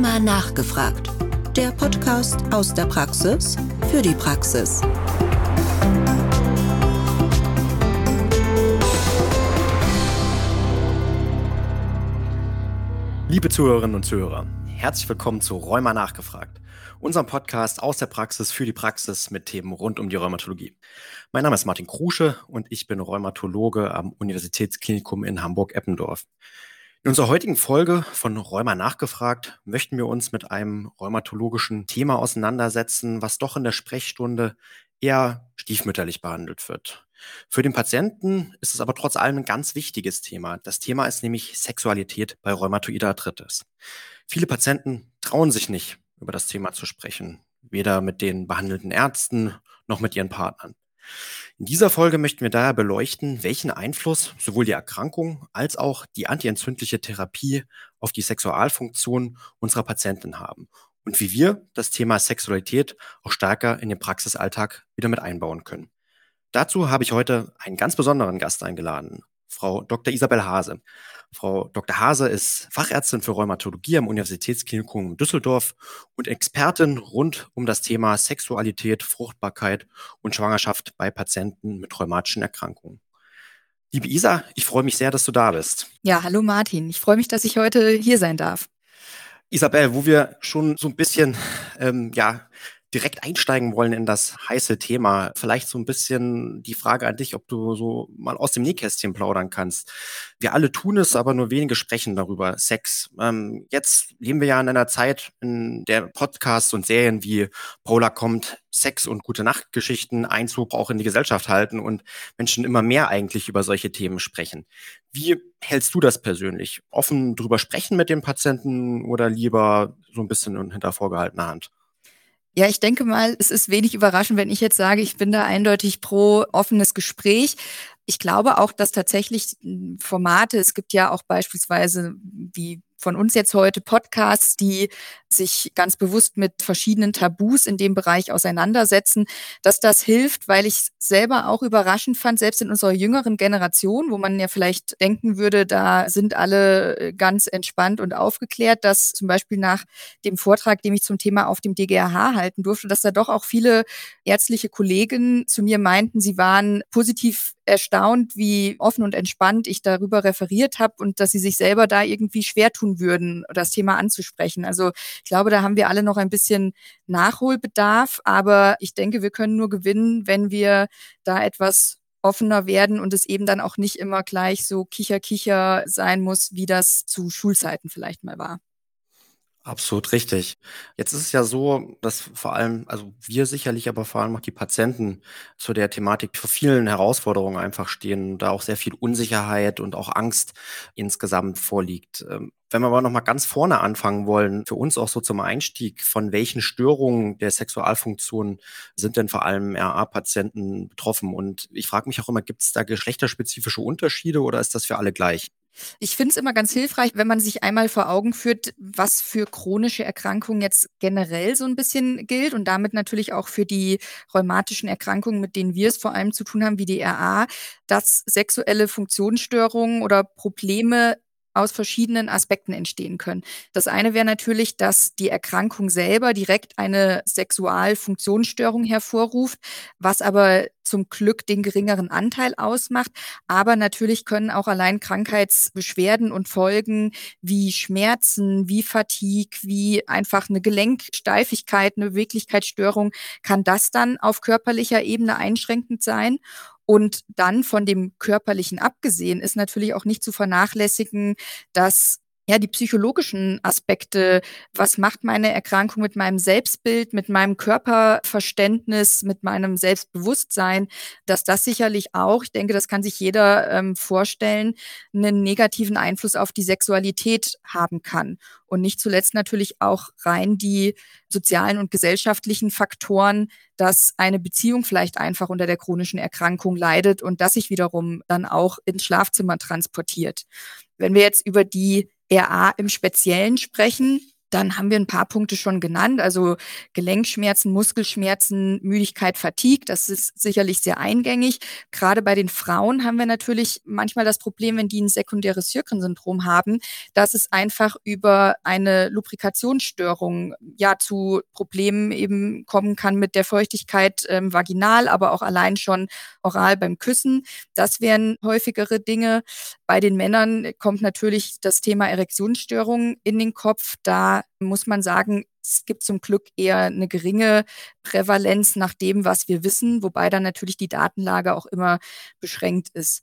Rheuma nachgefragt. Der Podcast aus der Praxis für die Praxis. Liebe Zuhörerinnen und Zuhörer, herzlich willkommen zu Rheuma nachgefragt, unserem Podcast aus der Praxis für die Praxis mit Themen rund um die Rheumatologie. Mein Name ist Martin Krusche und ich bin Rheumatologe am Universitätsklinikum in Hamburg-Eppendorf. In unserer heutigen Folge von Rheuma nachgefragt möchten wir uns mit einem rheumatologischen Thema auseinandersetzen, was doch in der Sprechstunde eher stiefmütterlich behandelt wird. Für den Patienten ist es aber trotz allem ein ganz wichtiges Thema. Das Thema ist nämlich Sexualität bei rheumatoider Arthritis. Viele Patienten trauen sich nicht, über das Thema zu sprechen, weder mit den behandelten Ärzten noch mit ihren Partnern. In dieser Folge möchten wir daher beleuchten, welchen Einfluss sowohl die Erkrankung als auch die antientzündliche Therapie auf die Sexualfunktion unserer Patienten haben und wie wir das Thema Sexualität auch stärker in den Praxisalltag wieder mit einbauen können. Dazu habe ich heute einen ganz besonderen Gast eingeladen, Frau Dr. Isabel Hase. Frau Dr. Hase ist Fachärztin für Rheumatologie am Universitätsklinikum Düsseldorf und Expertin rund um das Thema Sexualität, Fruchtbarkeit und Schwangerschaft bei Patienten mit rheumatischen Erkrankungen. Liebe Isa, ich freue mich sehr, dass du da bist. Ja, hallo Martin. Ich freue mich, dass ich heute hier sein darf. Isabel, wo wir schon so ein bisschen ähm, ja direkt einsteigen wollen in das heiße Thema, vielleicht so ein bisschen die Frage an dich, ob du so mal aus dem Nähkästchen plaudern kannst. Wir alle tun es, aber nur wenige sprechen darüber. Sex. Ähm, jetzt leben wir ja in einer Zeit, in der Podcasts und Serien wie Paula kommt, Sex und gute Nachtgeschichten Einzug auch in die Gesellschaft halten und Menschen immer mehr eigentlich über solche Themen sprechen. Wie hältst du das persönlich? Offen drüber sprechen mit dem Patienten oder lieber so ein bisschen hinter vorgehaltener Hand? Ja, ich denke mal, es ist wenig überraschend, wenn ich jetzt sage, ich bin da eindeutig pro offenes Gespräch. Ich glaube auch, dass tatsächlich hm, Formate, es gibt ja auch beispielsweise wie von uns jetzt heute Podcasts, die sich ganz bewusst mit verschiedenen Tabus in dem Bereich auseinandersetzen, dass das hilft, weil ich selber auch überraschend fand, selbst in unserer jüngeren Generation, wo man ja vielleicht denken würde, da sind alle äh, ganz entspannt und aufgeklärt, dass zum Beispiel nach dem Vortrag, den ich zum Thema auf dem DGRH halten durfte, dass da doch auch viele ärztliche Kollegen zu mir meinten, sie waren positiv erstaunt, wie offen und entspannt ich darüber referiert habe und dass sie sich selber da irgendwie schwer tun würden, das Thema anzusprechen. Also ich glaube, da haben wir alle noch ein bisschen Nachholbedarf, aber ich denke, wir können nur gewinnen, wenn wir da etwas offener werden und es eben dann auch nicht immer gleich so kicher-kicher sein muss, wie das zu Schulzeiten vielleicht mal war. Absolut richtig. Jetzt ist es ja so, dass vor allem, also wir sicherlich, aber vor allem auch die Patienten zu der Thematik vor vielen Herausforderungen einfach stehen, da auch sehr viel Unsicherheit und auch Angst insgesamt vorliegt. Ähm, wenn wir aber nochmal ganz vorne anfangen wollen, für uns auch so zum Einstieg, von welchen Störungen der Sexualfunktion sind denn vor allem RA-Patienten betroffen? Und ich frage mich auch immer, gibt es da geschlechterspezifische Unterschiede oder ist das für alle gleich? Ich finde es immer ganz hilfreich, wenn man sich einmal vor Augen führt, was für chronische Erkrankungen jetzt generell so ein bisschen gilt und damit natürlich auch für die rheumatischen Erkrankungen, mit denen wir es vor allem zu tun haben, wie die RA, dass sexuelle Funktionsstörungen oder Probleme aus verschiedenen Aspekten entstehen können. Das eine wäre natürlich, dass die Erkrankung selber direkt eine Sexualfunktionsstörung hervorruft, was aber zum Glück den geringeren Anteil ausmacht. Aber natürlich können auch allein Krankheitsbeschwerden und Folgen wie Schmerzen, wie Fatigue, wie einfach eine Gelenksteifigkeit, eine Beweglichkeitsstörung, kann das dann auf körperlicher Ebene einschränkend sein. Und dann von dem Körperlichen abgesehen ist natürlich auch nicht zu vernachlässigen, dass ja, die psychologischen Aspekte. Was macht meine Erkrankung mit meinem Selbstbild, mit meinem Körperverständnis, mit meinem Selbstbewusstsein? Dass das sicherlich auch, ich denke, das kann sich jeder ähm, vorstellen, einen negativen Einfluss auf die Sexualität haben kann. Und nicht zuletzt natürlich auch rein die sozialen und gesellschaftlichen Faktoren, dass eine Beziehung vielleicht einfach unter der chronischen Erkrankung leidet und das sich wiederum dann auch ins Schlafzimmer transportiert. Wenn wir jetzt über die RA im Speziellen sprechen, dann haben wir ein paar Punkte schon genannt, also Gelenkschmerzen, Muskelschmerzen, Müdigkeit, Fatigue, das ist sicherlich sehr eingängig. Gerade bei den Frauen haben wir natürlich manchmal das Problem, wenn die ein sekundäres Sjörgren-Syndrom haben, dass es einfach über eine Lubrikationsstörung ja zu Problemen eben kommen kann mit der Feuchtigkeit ähm, vaginal, aber auch allein schon oral beim Küssen. Das wären häufigere Dinge. Bei den Männern kommt natürlich das Thema Erektionsstörungen in den Kopf. Da muss man sagen, es gibt zum Glück eher eine geringe Prävalenz nach dem, was wir wissen, wobei dann natürlich die Datenlage auch immer beschränkt ist.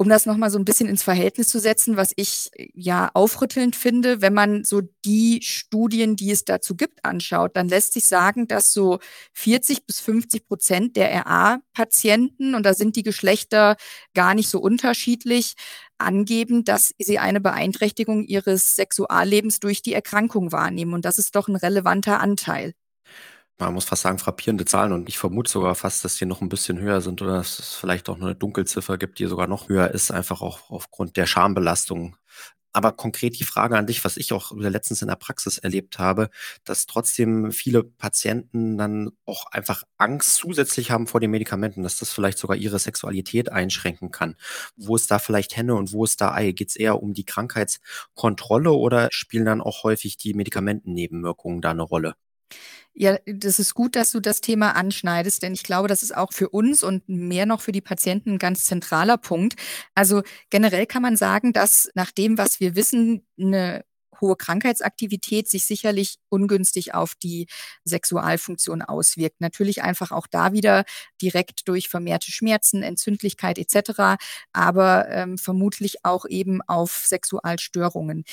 Um das nochmal so ein bisschen ins Verhältnis zu setzen, was ich ja aufrüttelnd finde, wenn man so die Studien, die es dazu gibt, anschaut, dann lässt sich sagen, dass so 40 bis 50 Prozent der RA-Patienten, und da sind die Geschlechter gar nicht so unterschiedlich, angeben, dass sie eine Beeinträchtigung ihres Sexuallebens durch die Erkrankung wahrnehmen. Und das ist doch ein relevanter Anteil. Man muss fast sagen, frappierende Zahlen und ich vermute sogar fast, dass die noch ein bisschen höher sind oder dass es vielleicht auch eine Dunkelziffer gibt, die sogar noch höher ist, einfach auch aufgrund der Schambelastung aber konkret die Frage an dich, was ich auch letztens in der Praxis erlebt habe, dass trotzdem viele Patienten dann auch einfach Angst zusätzlich haben vor den Medikamenten, dass das vielleicht sogar ihre Sexualität einschränken kann. Wo ist da vielleicht Henne und wo ist da Ei? Geht es eher um die Krankheitskontrolle oder spielen dann auch häufig die Medikamentennebenwirkungen da eine Rolle? Ja, das ist gut, dass du das Thema anschneidest, denn ich glaube, das ist auch für uns und mehr noch für die Patienten ein ganz zentraler Punkt. Also generell kann man sagen, dass nach dem, was wir wissen, eine hohe Krankheitsaktivität sich sicherlich ungünstig auf die Sexualfunktion auswirkt. Natürlich einfach auch da wieder direkt durch vermehrte Schmerzen, Entzündlichkeit etc., aber ähm, vermutlich auch eben auf Sexualstörungen.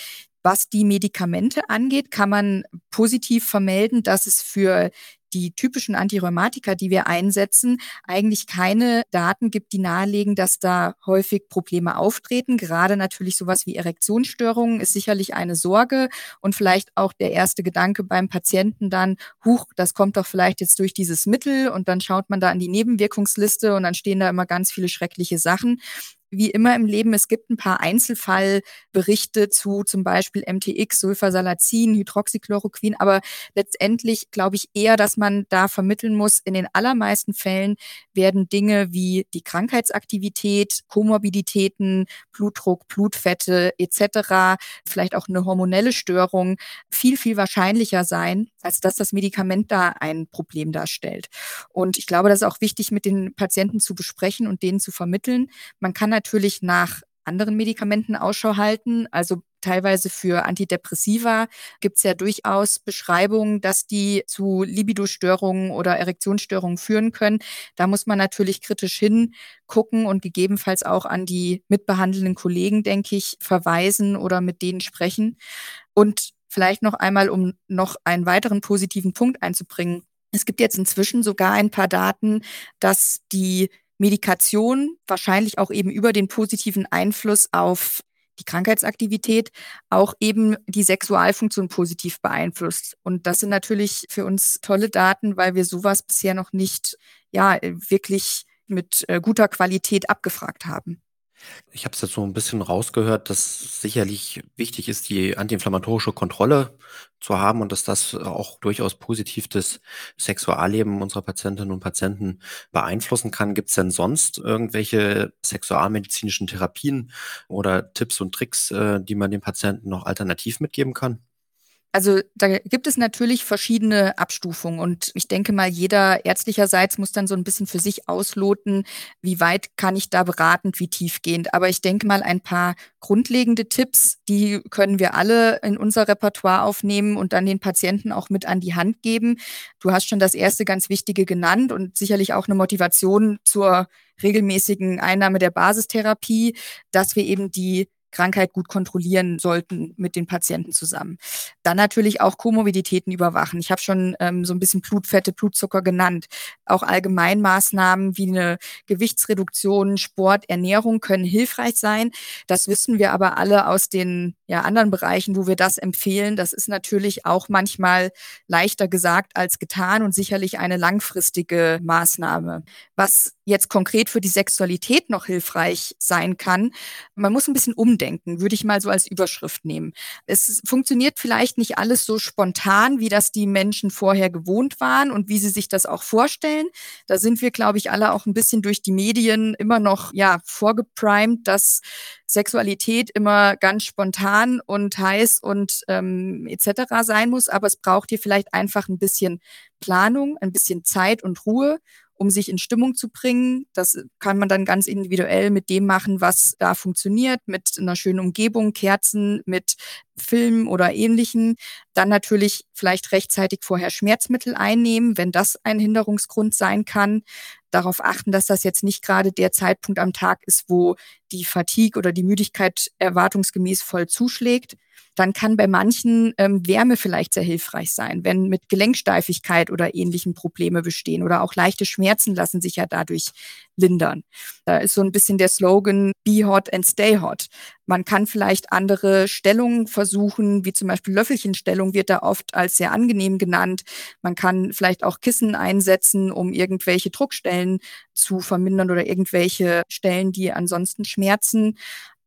Was die Medikamente angeht, kann man positiv vermelden, dass es für die typischen Antirheumatika, die wir einsetzen, eigentlich keine Daten gibt, die nahelegen, dass da häufig Probleme auftreten. Gerade natürlich sowas wie Erektionsstörungen ist sicherlich eine Sorge. Und vielleicht auch der erste Gedanke beim Patienten dann, huch, das kommt doch vielleicht jetzt durch dieses Mittel. Und dann schaut man da an die Nebenwirkungsliste und dann stehen da immer ganz viele schreckliche Sachen wie immer im Leben, es gibt ein paar Einzelfallberichte zu zum Beispiel MTX, Sulfasalazin, Hydroxychloroquin, aber letztendlich glaube ich eher, dass man da vermitteln muss, in den allermeisten Fällen werden Dinge wie die Krankheitsaktivität, Komorbiditäten, Blutdruck, Blutfette etc., vielleicht auch eine hormonelle Störung viel, viel wahrscheinlicher sein, als dass das Medikament da ein Problem darstellt. Und ich glaube, das ist auch wichtig, mit den Patienten zu besprechen und denen zu vermitteln. Man kann natürlich nach anderen Medikamenten Ausschau halten. Also teilweise für Antidepressiva gibt es ja durchaus Beschreibungen, dass die zu Libidostörungen oder Erektionsstörungen führen können. Da muss man natürlich kritisch hingucken und gegebenenfalls auch an die mitbehandelnden Kollegen, denke ich, verweisen oder mit denen sprechen. Und vielleicht noch einmal, um noch einen weiteren positiven Punkt einzubringen. Es gibt jetzt inzwischen sogar ein paar Daten, dass die Medikation wahrscheinlich auch eben über den positiven Einfluss auf die Krankheitsaktivität auch eben die Sexualfunktion positiv beeinflusst. Und das sind natürlich für uns tolle Daten, weil wir sowas bisher noch nicht ja wirklich mit äh, guter Qualität abgefragt haben. Ich habe es jetzt so ein bisschen rausgehört, dass sicherlich wichtig ist, die antiinflammatorische Kontrolle zu haben und dass das auch durchaus positiv das Sexualleben unserer Patientinnen und Patienten beeinflussen kann. Gibt es denn sonst irgendwelche sexualmedizinischen Therapien oder Tipps und Tricks, äh, die man den Patienten noch alternativ mitgeben kann? Also da gibt es natürlich verschiedene Abstufungen und ich denke mal, jeder ärztlicherseits muss dann so ein bisschen für sich ausloten, wie weit kann ich da beratend, wie tiefgehend. Aber ich denke mal, ein paar grundlegende Tipps, die können wir alle in unser Repertoire aufnehmen und dann den Patienten auch mit an die Hand geben. Du hast schon das erste ganz Wichtige genannt und sicherlich auch eine Motivation zur regelmäßigen Einnahme der Basistherapie, dass wir eben die Krankheit gut kontrollieren sollten mit den Patienten zusammen. Dann natürlich auch Komorbiditäten überwachen. Ich habe schon ähm, so ein bisschen Blutfette, Blutzucker genannt. Auch Allgemeinmaßnahmen wie eine Gewichtsreduktion, Sport, Ernährung können hilfreich sein. Das wissen wir aber alle aus den ja, anderen Bereichen, wo wir das empfehlen. Das ist natürlich auch manchmal leichter gesagt als getan und sicherlich eine langfristige Maßnahme. Was jetzt konkret für die Sexualität noch hilfreich sein kann. Man muss ein bisschen umdenken, würde ich mal so als Überschrift nehmen. Es funktioniert vielleicht nicht alles so spontan, wie das die Menschen vorher gewohnt waren und wie sie sich das auch vorstellen. Da sind wir, glaube ich, alle auch ein bisschen durch die Medien immer noch ja vorgeprimed, dass Sexualität immer ganz spontan und heiß und ähm, etc. sein muss. Aber es braucht hier vielleicht einfach ein bisschen Planung, ein bisschen Zeit und Ruhe um sich in Stimmung zu bringen. Das kann man dann ganz individuell mit dem machen, was da funktioniert, mit einer schönen Umgebung, Kerzen, mit Filmen oder ähnlichen. Dann natürlich vielleicht rechtzeitig vorher Schmerzmittel einnehmen, wenn das ein Hinderungsgrund sein kann. Darauf achten, dass das jetzt nicht gerade der Zeitpunkt am Tag ist, wo die Fatigue oder die Müdigkeit erwartungsgemäß voll zuschlägt dann kann bei manchen ähm, Wärme vielleicht sehr hilfreich sein, wenn mit Gelenksteifigkeit oder ähnlichen Probleme bestehen oder auch leichte Schmerzen lassen sich ja dadurch lindern. Da ist so ein bisschen der Slogan Be hot and stay hot. Man kann vielleicht andere Stellungen versuchen, wie zum Beispiel Löffelchenstellung wird da oft als sehr angenehm genannt. Man kann vielleicht auch Kissen einsetzen, um irgendwelche Druckstellen zu vermindern oder irgendwelche Stellen, die ansonsten schmerzen.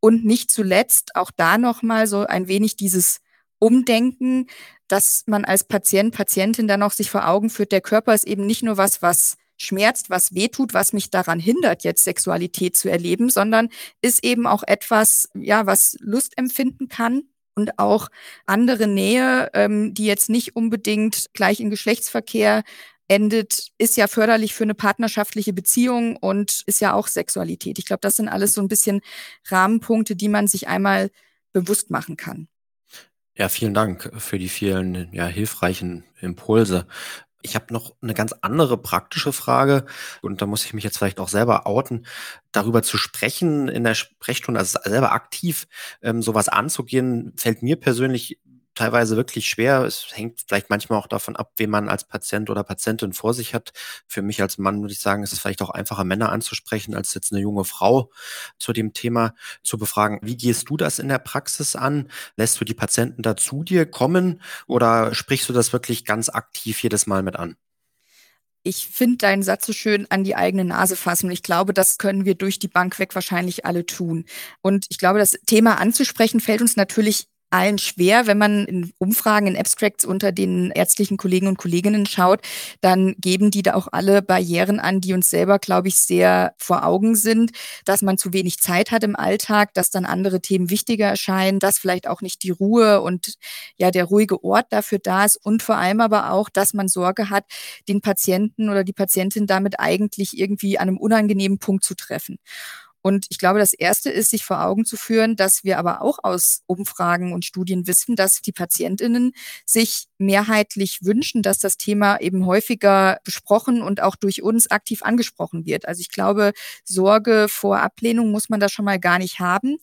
Und nicht zuletzt auch da nochmal so ein wenig dieses Umdenken, dass man als Patient, Patientin dann noch sich vor Augen führt, der Körper ist eben nicht nur was, was schmerzt, was wehtut, was mich daran hindert, jetzt Sexualität zu erleben, sondern ist eben auch etwas, ja, was Lust empfinden kann und auch andere Nähe, ähm, die jetzt nicht unbedingt gleich in Geschlechtsverkehr endet, ist ja förderlich für eine partnerschaftliche Beziehung und ist ja auch Sexualität. Ich glaube, das sind alles so ein bisschen Rahmenpunkte, die man sich einmal bewusst machen kann. Ja, vielen Dank für die vielen ja, hilfreichen Impulse. Ich habe noch eine ganz andere praktische Frage und da muss ich mich jetzt vielleicht auch selber outen, darüber zu sprechen in der Sprechstunde, also selber aktiv ähm, sowas anzugehen, fällt mir persönlich teilweise wirklich schwer. Es hängt vielleicht manchmal auch davon ab, wen man als Patient oder Patientin vor sich hat. Für mich als Mann würde ich sagen, ist es vielleicht auch einfacher, Männer anzusprechen, als jetzt eine junge Frau zu dem Thema zu befragen. Wie gehst du das in der Praxis an? Lässt du die Patienten da zu dir kommen oder sprichst du das wirklich ganz aktiv jedes Mal mit an? Ich finde deinen Satz so schön an die eigene Nase fassen. Ich glaube, das können wir durch die Bank weg wahrscheinlich alle tun. Und ich glaube, das Thema anzusprechen fällt uns natürlich allen schwer. Wenn man in Umfragen, in Abstracts unter den ärztlichen Kollegen und Kolleginnen schaut, dann geben die da auch alle Barrieren an, die uns selber, glaube ich, sehr vor Augen sind, dass man zu wenig Zeit hat im Alltag, dass dann andere Themen wichtiger erscheinen, dass vielleicht auch nicht die Ruhe und ja der ruhige Ort dafür da ist und vor allem aber auch, dass man Sorge hat, den Patienten oder die Patientin damit eigentlich irgendwie an einem unangenehmen Punkt zu treffen. Und ich glaube, das Erste ist, sich vor Augen zu führen, dass wir aber auch aus Umfragen und Studien wissen, dass die Patientinnen sich mehrheitlich wünschen, dass das Thema eben häufiger besprochen und auch durch uns aktiv angesprochen wird. Also ich glaube, Sorge vor Ablehnung muss man da schon mal gar nicht haben.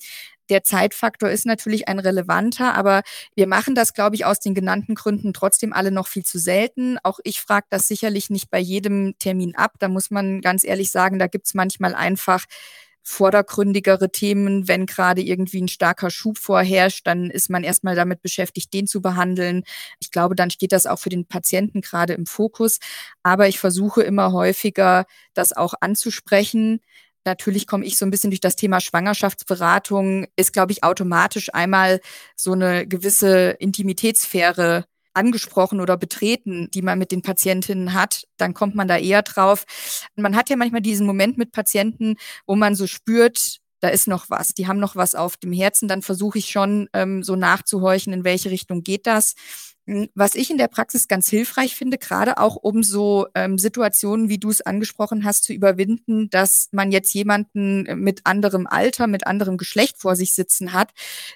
Der Zeitfaktor ist natürlich ein relevanter, aber wir machen das, glaube ich, aus den genannten Gründen trotzdem alle noch viel zu selten. Auch ich frage das sicherlich nicht bei jedem Termin ab. Da muss man ganz ehrlich sagen, da gibt es manchmal einfach vordergründigere Themen, wenn gerade irgendwie ein starker Schub vorherrscht, dann ist man erstmal damit beschäftigt, den zu behandeln. Ich glaube, dann steht das auch für den Patienten gerade im Fokus. Aber ich versuche immer häufiger, das auch anzusprechen. Natürlich komme ich so ein bisschen durch das Thema Schwangerschaftsberatung, ist, glaube ich, automatisch einmal so eine gewisse Intimitätssphäre angesprochen oder betreten, die man mit den Patientinnen hat, dann kommt man da eher drauf. Man hat ja manchmal diesen Moment mit Patienten, wo man so spürt, da ist noch was, die haben noch was auf dem Herzen, dann versuche ich schon ähm, so nachzuhorchen, in welche Richtung geht das. Was ich in der Praxis ganz hilfreich finde, gerade auch um so ähm, Situationen, wie du es angesprochen hast, zu überwinden, dass man jetzt jemanden mit anderem Alter, mit anderem Geschlecht vor sich sitzen hat,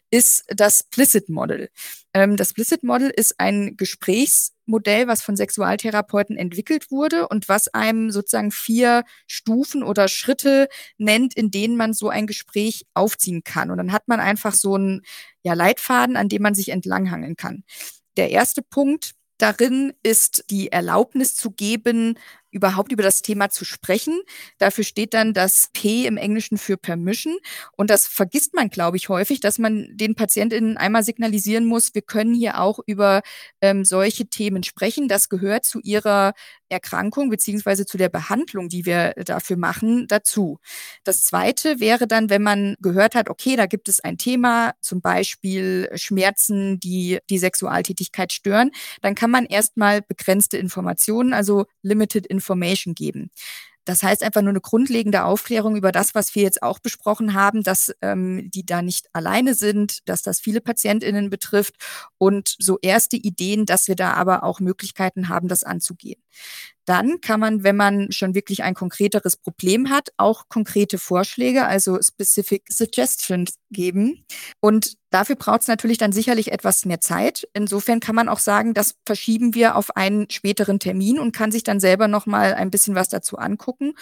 ist das Plicit Model. Ähm, das Plicit Model ist ein Gesprächsmodell, was von Sexualtherapeuten entwickelt wurde und was einem sozusagen vier Stufen oder Schritte nennt, in denen man so ein Gespräch aufziehen kann. Und dann hat man einfach so einen ja, Leitfaden, an dem man sich entlanghangeln kann. Der erste Punkt darin ist die Erlaubnis zu geben, überhaupt über das Thema zu sprechen. Dafür steht dann das P im Englischen für Permission. Und das vergisst man, glaube ich, häufig, dass man den PatientInnen einmal signalisieren muss, wir können hier auch über ähm, solche Themen sprechen. Das gehört zu ihrer Erkrankung beziehungsweise zu der Behandlung, die wir dafür machen, dazu. Das zweite wäre dann, wenn man gehört hat, okay, da gibt es ein Thema, zum Beispiel Schmerzen, die die Sexualtätigkeit stören, dann kann man erstmal begrenzte Informationen, also limited information geben. Das heißt einfach nur eine grundlegende Aufklärung über das, was wir jetzt auch besprochen haben, dass ähm, die da nicht alleine sind, dass das viele PatientInnen betrifft und so erste Ideen, dass wir da aber auch Möglichkeiten haben, das anzugehen. Dann kann man, wenn man schon wirklich ein konkreteres Problem hat, auch konkrete Vorschläge, also specific suggestions geben. Und dafür braucht es natürlich dann sicherlich etwas mehr Zeit. Insofern kann man auch sagen, das verschieben wir auf einen späteren Termin und kann sich dann selber noch mal ein bisschen was dazu angucken.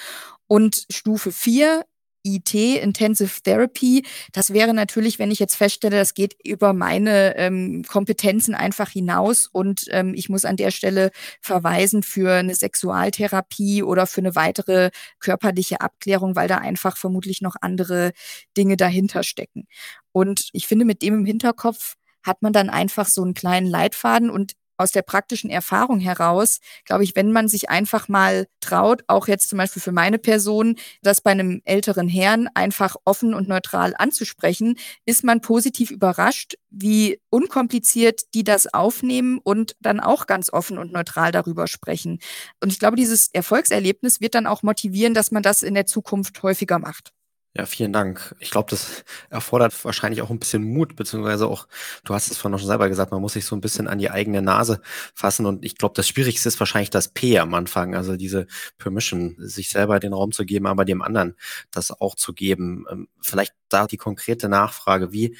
Und Stufe vier IT, Intensive Therapy. Das wäre natürlich, wenn ich jetzt feststelle, das geht über meine ähm, Kompetenzen einfach hinaus und ähm, ich muss an der Stelle verweisen für eine Sexualtherapie oder für eine weitere körperliche Abklärung, weil da einfach vermutlich noch andere Dinge dahinter stecken. Und ich finde, mit dem im Hinterkopf hat man dann einfach so einen kleinen Leitfaden und aus der praktischen Erfahrung heraus, glaube ich, wenn man sich einfach mal traut, auch jetzt zum Beispiel für meine Person, das bei einem älteren Herrn einfach offen und neutral anzusprechen, ist man positiv überrascht, wie unkompliziert die das aufnehmen und dann auch ganz offen und neutral darüber sprechen. Und ich glaube, dieses Erfolgserlebnis wird dann auch motivieren, dass man das in der Zukunft häufiger macht. Ja, vielen Dank. Ich glaube, das erfordert wahrscheinlich auch ein bisschen Mut, beziehungsweise auch, du hast es vorhin schon selber gesagt, man muss sich so ein bisschen an die eigene Nase fassen. Und ich glaube, das Schwierigste ist wahrscheinlich das P am Anfang, also diese Permission, sich selber den Raum zu geben, aber dem anderen das auch zu geben. Ähm, vielleicht da die konkrete Nachfrage, wie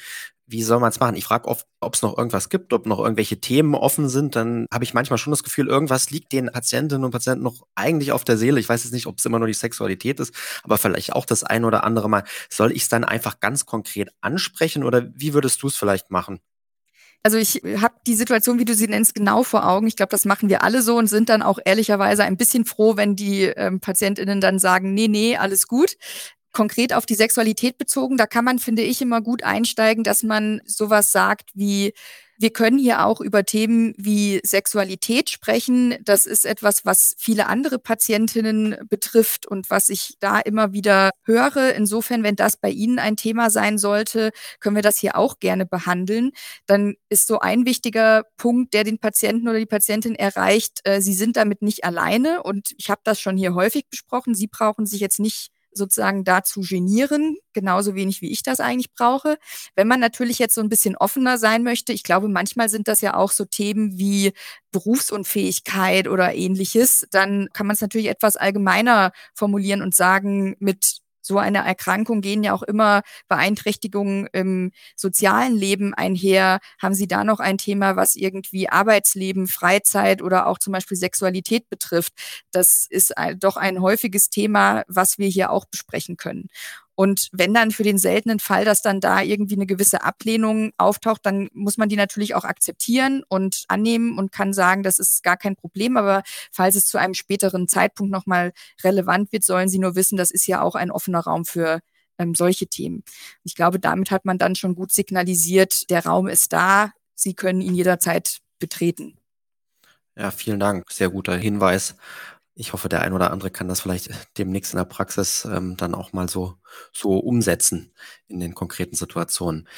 wie soll man es machen? Ich frage oft, ob es noch irgendwas gibt, ob noch irgendwelche Themen offen sind. Dann habe ich manchmal schon das Gefühl, irgendwas liegt den Patientinnen und Patienten noch eigentlich auf der Seele. Ich weiß jetzt nicht, ob es immer nur die Sexualität ist, aber vielleicht auch das ein oder andere Mal. Soll ich es dann einfach ganz konkret ansprechen oder wie würdest du es vielleicht machen? Also ich habe die Situation, wie du sie nennst, genau vor Augen. Ich glaube, das machen wir alle so und sind dann auch ehrlicherweise ein bisschen froh, wenn die ähm, Patientinnen dann sagen, nee, nee, alles gut konkret auf die Sexualität bezogen, da kann man, finde ich, immer gut einsteigen, dass man sowas sagt wie, wir können hier auch über Themen wie Sexualität sprechen. Das ist etwas, was viele andere Patientinnen betrifft und was ich da immer wieder höre. Insofern, wenn das bei Ihnen ein Thema sein sollte, können wir das hier auch gerne behandeln. Dann ist so ein wichtiger Punkt, der den Patienten oder die Patientin erreicht, äh, Sie sind damit nicht alleine. Und ich habe das schon hier häufig besprochen. Sie brauchen sich jetzt nicht sozusagen dazu genieren, genauso wenig wie ich das eigentlich brauche. Wenn man natürlich jetzt so ein bisschen offener sein möchte, ich glaube, manchmal sind das ja auch so Themen wie Berufsunfähigkeit oder ähnliches, dann kann man es natürlich etwas allgemeiner formulieren und sagen, mit so einer Erkrankung gehen ja auch immer Beeinträchtigungen im sozialen Leben einher. Haben Sie da noch ein Thema, was irgendwie Arbeitsleben, Freizeit oder auch zum Beispiel Sexualität betrifft? Das ist doch ein häufiges Thema, was wir hier auch besprechen können. Und wenn dann für den seltenen Fall, dass dann da irgendwie eine gewisse Ablehnung auftaucht, dann muss man die natürlich auch akzeptieren und annehmen und kann sagen, das ist gar kein Problem. Aber falls es zu einem späteren Zeitpunkt nochmal relevant wird, sollen Sie nur wissen, das ist ja auch ein offener Raum für ähm, solche Themen. Ich glaube, damit hat man dann schon gut signalisiert, der Raum ist da, Sie können ihn jederzeit betreten. Ja, vielen Dank. Sehr guter Hinweis ich hoffe, der ein oder andere kann das vielleicht demnächst in der Praxis ähm, dann auch mal so, so umsetzen in den konkreten Situationen.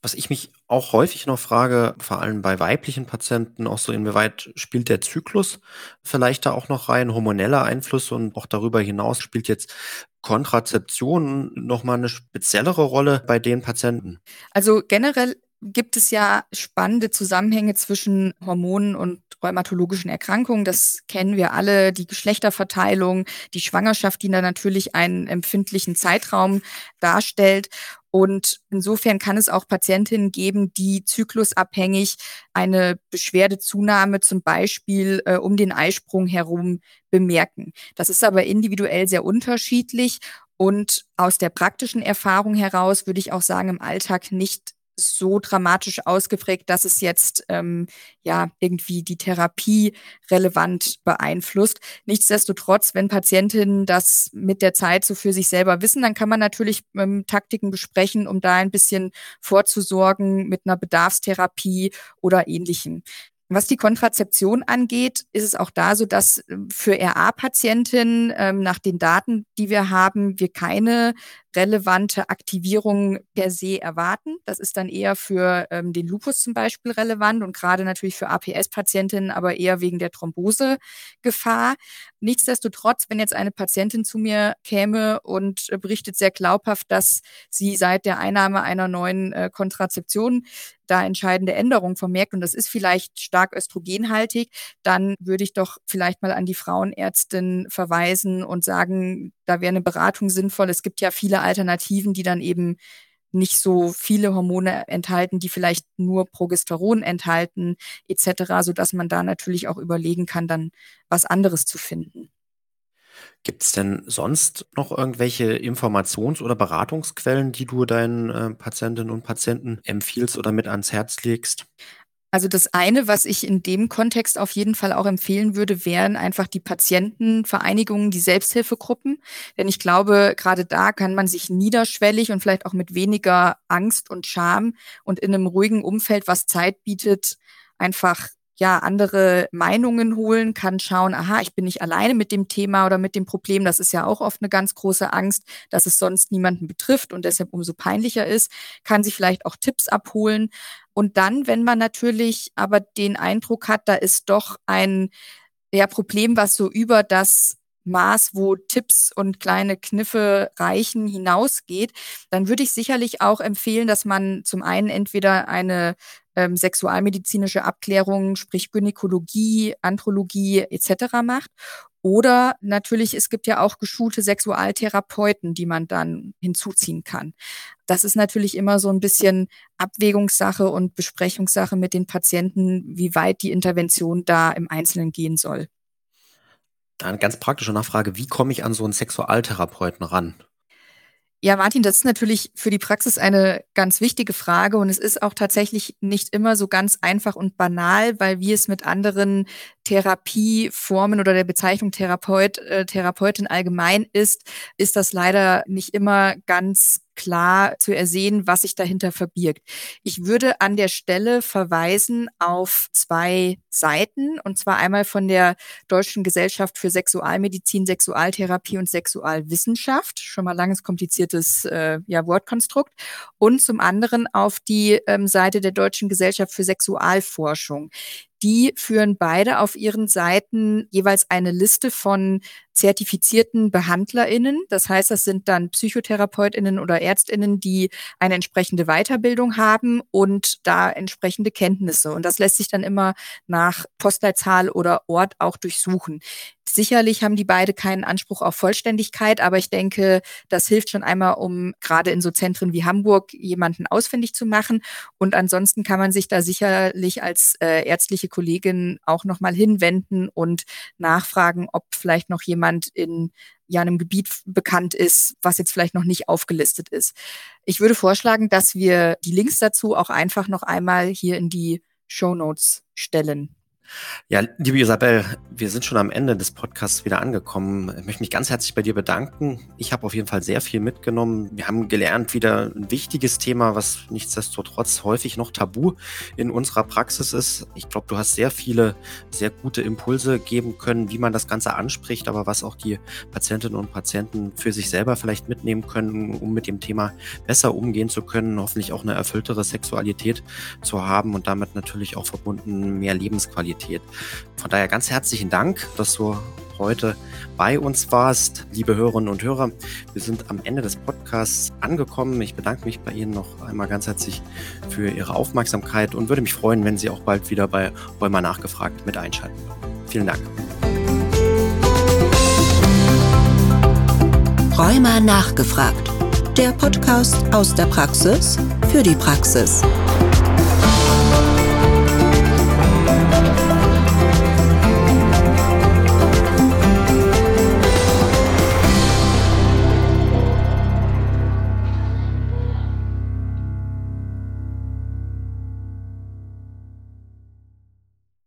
Was ich mich auch häufig noch frage, vor allem bei weiblichen Patienten, auch so inwieweit spielt der Zyklus vielleicht da auch noch rein, hormoneller Einfluss und auch darüber hinaus spielt jetzt Kontrazeption nochmal eine speziellere Rolle bei den Patienten? Also generell gibt es ja spannende Zusammenhänge zwischen Hormonen und rheumatologischen Erkrankungen. Das kennen wir alle, die Geschlechterverteilung, die Schwangerschaft, die da natürlich einen empfindlichen Zeitraum darstellt. Und insofern kann es auch Patientinnen geben, die zyklusabhängig eine Beschwerdezunahme zum Beispiel äh, um den Eisprung herum bemerken. Das ist aber individuell sehr unterschiedlich und aus der praktischen Erfahrung heraus würde ich auch sagen, im Alltag nicht so dramatisch ausgeprägt, dass es jetzt ähm, ja irgendwie die Therapie relevant beeinflusst. Nichtsdestotrotz, wenn Patientinnen das mit der Zeit so für sich selber wissen, dann kann man natürlich ähm, Taktiken besprechen, um da ein bisschen vorzusorgen mit einer Bedarfstherapie oder ähnlichem. Was die Kontrazeption angeht, ist es auch da so, dass ähm, für RA-Patientinnen ähm, nach den Daten, die wir haben, wir keine relevante Aktivierung per se erwarten. Das ist dann eher für ähm, den Lupus zum Beispiel relevant und gerade natürlich für APS-Patientinnen, aber eher wegen der Thrombosegefahr. Nichtsdestotrotz, wenn jetzt eine Patientin zu mir käme und äh, berichtet sehr glaubhaft, dass sie seit der Einnahme einer neuen äh, Kontrazeption da entscheidende Änderungen vermerkt und das ist vielleicht stark östrogenhaltig, dann würde ich doch vielleicht mal an die Frauenärztin verweisen und sagen, da wäre eine Beratung sinnvoll. Es gibt ja viele Alternativen, die dann eben nicht so viele Hormone enthalten, die vielleicht nur Progesteron enthalten etc., so dass man da natürlich auch überlegen kann, dann was anderes zu finden. Gibt es denn sonst noch irgendwelche Informations- oder Beratungsquellen, die du deinen äh, Patientinnen und Patienten empfiehlst oder mit ans Herz legst? Also das eine, was ich in dem Kontext auf jeden Fall auch empfehlen würde, wären einfach die Patientenvereinigungen, die Selbsthilfegruppen. Denn ich glaube, gerade da kann man sich niederschwellig und vielleicht auch mit weniger Angst und Scham und in einem ruhigen Umfeld, was Zeit bietet, einfach ja andere Meinungen holen, kann schauen, aha, ich bin nicht alleine mit dem Thema oder mit dem Problem. Das ist ja auch oft eine ganz große Angst, dass es sonst niemanden betrifft und deshalb umso peinlicher ist, kann sich vielleicht auch Tipps abholen. Und dann, wenn man natürlich aber den Eindruck hat, da ist doch ein ja, Problem, was so über das Maß, wo Tipps und kleine Kniffe reichen, hinausgeht, dann würde ich sicherlich auch empfehlen, dass man zum einen entweder eine ähm, sexualmedizinische Abklärung, sprich Gynäkologie, Andrologie etc. macht. Oder natürlich, es gibt ja auch geschulte Sexualtherapeuten, die man dann hinzuziehen kann. Das ist natürlich immer so ein bisschen Abwägungssache und Besprechungssache mit den Patienten, wie weit die Intervention da im Einzelnen gehen soll. Eine ganz praktische Nachfrage, wie komme ich an so einen Sexualtherapeuten ran? Ja, Martin, das ist natürlich für die Praxis eine ganz wichtige Frage und es ist auch tatsächlich nicht immer so ganz einfach und banal, weil wie es mit anderen Therapieformen oder der Bezeichnung Therapeut, äh, Therapeutin allgemein ist, ist das leider nicht immer ganz klar zu ersehen, was sich dahinter verbirgt. Ich würde an der Stelle verweisen auf zwei Seiten, und zwar einmal von der Deutschen Gesellschaft für Sexualmedizin, Sexualtherapie und Sexualwissenschaft, schon mal langes kompliziertes äh, ja, Wortkonstrukt, und zum anderen auf die ähm, Seite der Deutschen Gesellschaft für Sexualforschung die führen beide auf ihren Seiten jeweils eine Liste von zertifizierten BehandlerInnen. Das heißt, das sind dann PsychotherapeutInnen oder ÄrztInnen, die eine entsprechende Weiterbildung haben und da entsprechende Kenntnisse. Und das lässt sich dann immer nach Postleitzahl oder Ort auch durchsuchen. Sicherlich haben die beide keinen Anspruch auf Vollständigkeit, aber ich denke, das hilft schon einmal, um gerade in so Zentren wie Hamburg jemanden ausfindig zu machen. Und ansonsten kann man sich da sicherlich als äh, ärztliche Kollegin auch nochmal hinwenden und nachfragen, ob vielleicht noch jemand in ja einem Gebiet bekannt ist, was jetzt vielleicht noch nicht aufgelistet ist. Ich würde vorschlagen, dass wir die Links dazu auch einfach noch einmal hier in die Show Notes stellen. Ja, liebe Isabel, wir sind schon am Ende des Podcasts wieder angekommen. Ich möchte mich ganz herzlich bei dir bedanken. Ich habe auf jeden Fall sehr viel mitgenommen. Wir haben gelernt, wieder ein wichtiges Thema, was nichtsdestotrotz häufig noch tabu in unserer Praxis ist. Ich glaube, du hast sehr viele, sehr gute Impulse geben können, wie man das Ganze anspricht, aber was auch die Patientinnen und Patienten für sich selber vielleicht mitnehmen können, um mit dem Thema besser umgehen zu können, hoffentlich auch eine erfülltere Sexualität zu haben und damit natürlich auch verbunden mehr Lebensqualität Qualität. Von daher ganz herzlichen Dank, dass du heute bei uns warst, liebe Hörerinnen und Hörer. Wir sind am Ende des Podcasts angekommen. Ich bedanke mich bei Ihnen noch einmal ganz herzlich für Ihre Aufmerksamkeit und würde mich freuen, wenn Sie auch bald wieder bei Räumer nachgefragt mit einschalten. Vielen Dank. Räumer nachgefragt. Der Podcast aus der Praxis für die Praxis.